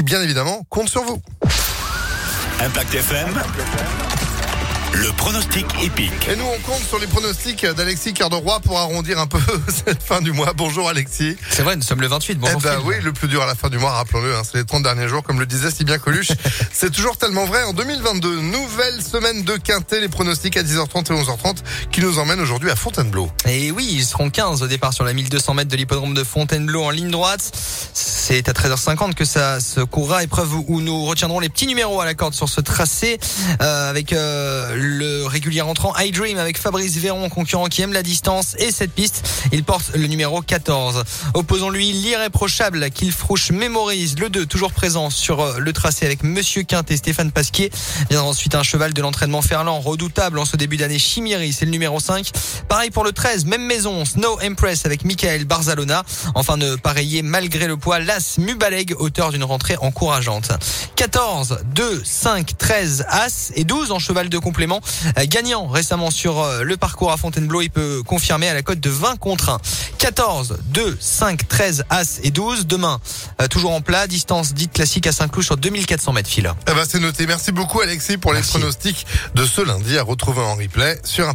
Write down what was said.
qui, bien évidemment, compte sur vous. Impact FM. Le pronostic épique. Et nous, on compte sur les pronostics d'Alexis Carderoy pour arrondir un peu cette fin du mois. Bonjour Alexis. C'est vrai, nous sommes le 28. Bonjour. Eh ben Phil. oui, le plus dur à la fin du mois, rappelons-le, hein, c'est les 30 derniers jours, comme le disait si bien Coluche. c'est toujours tellement vrai. En 2022, nouvelle semaine de quintet, les pronostics à 10h30 et 11h30 qui nous emmènent aujourd'hui à Fontainebleau. Et oui, ils seront 15 au départ sur la 1200 mètres de l'hippodrome de Fontainebleau en ligne droite. C'est à 13h50 que ça se courra, épreuve où nous retiendrons les petits numéros à la corde sur ce tracé, euh, avec euh, le régulier entrant iDream avec Fabrice Véron, concurrent qui aime la distance et cette piste. Il porte le numéro 14. Opposons-lui l'irréprochable qu'il frouche mémorise, le 2, toujours présent sur euh, le tracé avec Monsieur Quint et Stéphane Pasquier. Viendra ensuite un cheval de l'entraînement Ferland, redoutable en ce début d'année, Chimiri, c'est le numéro 5. Pareil pour le 13, même maison, Snow Empress avec Michael Barzalona. Enfin de pareiller malgré le poids, Mubaleg, auteur d'une rentrée encourageante. 14, 2, 5, 13, As et 12 en cheval de complément. Euh, Gagnant récemment sur euh, le parcours à Fontainebleau, il peut confirmer à la cote de 20 contre 1. 14, 2, 5, 13, As et 12. Demain, euh, toujours en plat, distance dite classique à Saint-Cloud sur 2400 mètres fil. Eh ben, c'est noté. Merci beaucoup Alexis pour les Merci. pronostics de ce lundi à retrouver en replay sur